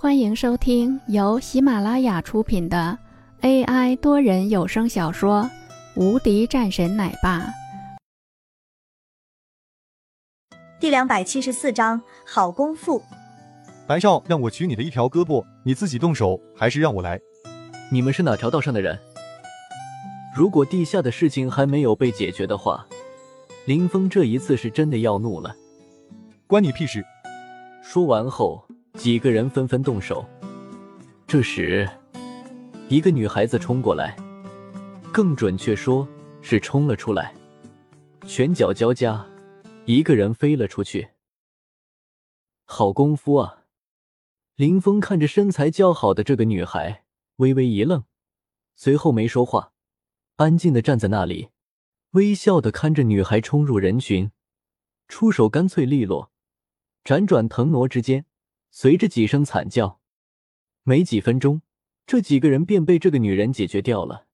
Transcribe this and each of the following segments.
欢迎收听由喜马拉雅出品的 AI 多人有声小说《无敌战神奶爸》第两百七十四章好功夫。白少让我取你的一条胳膊，你自己动手还是让我来？你们是哪条道上的人？如果地下的事情还没有被解决的话，林峰这一次是真的要怒了。关你屁事！说完后，几个人纷纷动手。这时，一个女孩子冲过来，更准确说是冲了出来，拳脚交加，一个人飞了出去。好功夫啊！林峰看着身材姣好的这个女孩，微微一愣，随后没说话，安静的站在那里，微笑的看着女孩冲入人群，出手干脆利落。辗转腾挪之间，随着几声惨叫，没几分钟，这几个人便被这个女人解决掉了。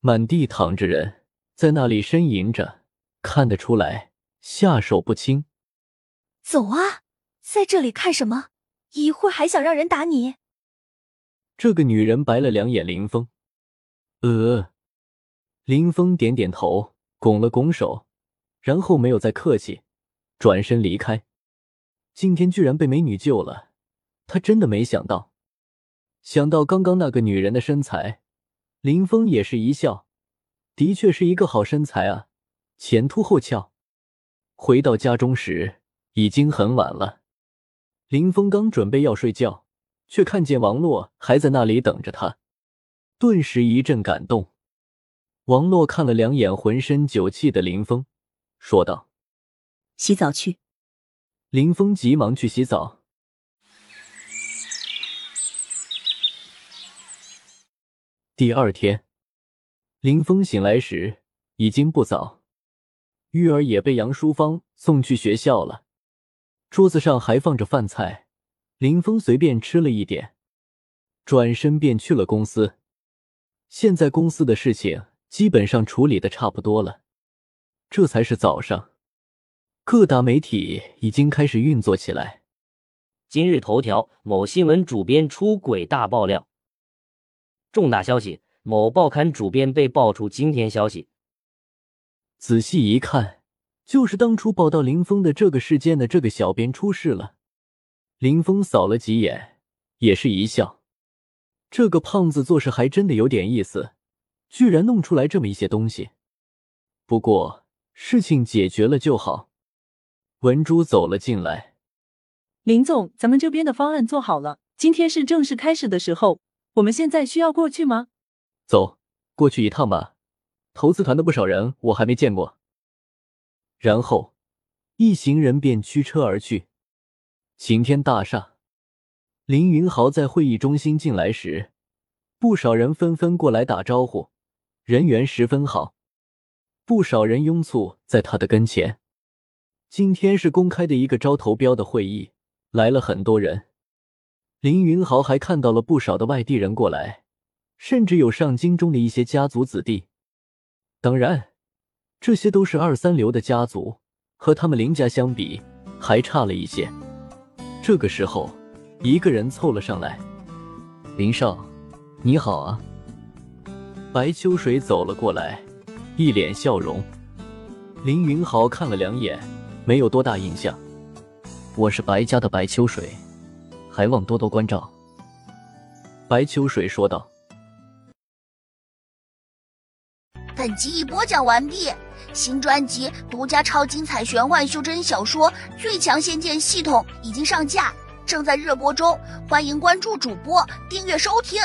满地躺着人，在那里呻吟着，看得出来下手不轻。走啊，在这里看什么？一会儿还想让人打你？这个女人白了两眼林峰，呃，林峰点点头，拱了拱手，然后没有再客气，转身离开。今天居然被美女救了，他真的没想到。想到刚刚那个女人的身材，林峰也是一笑，的确是一个好身材啊，前凸后翘。回到家中时，已经很晚了。林峰刚准备要睡觉，却看见王洛还在那里等着他，顿时一阵感动。王洛看了两眼浑身酒气的林峰，说道：“洗澡去。”林峰急忙去洗澡。第二天，林峰醒来时已经不早，玉儿也被杨淑芳送去学校了。桌子上还放着饭菜，林峰随便吃了一点，转身便去了公司。现在公司的事情基本上处理的差不多了，这才是早上。各大媒体已经开始运作起来。今日头条：某新闻主编出轨大爆料。重大消息：某报刊主编被爆出惊天消息。仔细一看，就是当初报道林峰的这个事件的这个小编出事了。林峰扫了几眼，也是一笑。这个胖子做事还真的有点意思，居然弄出来这么一些东西。不过事情解决了就好。文珠走了进来，林总，咱们这边的方案做好了，今天是正式开始的时候，我们现在需要过去吗？走，过去一趟吧。投资团的不少人我还没见过。然后，一行人便驱车而去。晴天大厦，林云豪在会议中心进来时，不少人纷纷过来打招呼，人缘十分好，不少人拥簇在他的跟前。今天是公开的一个招投标的会议，来了很多人。林云豪还看到了不少的外地人过来，甚至有上京中的一些家族子弟。当然，这些都是二三流的家族，和他们林家相比还差了一些。这个时候，一个人凑了上来：“林少，你好啊。”白秋水走了过来，一脸笑容。林云豪看了两眼。没有多大印象，我是白家的白秋水，还望多多关照。”白秋水说道。本集已播讲完毕，新专辑独家超精彩玄幻修真小说《最强仙剑系统》已经上架，正在热播中，欢迎关注主播，订阅收听。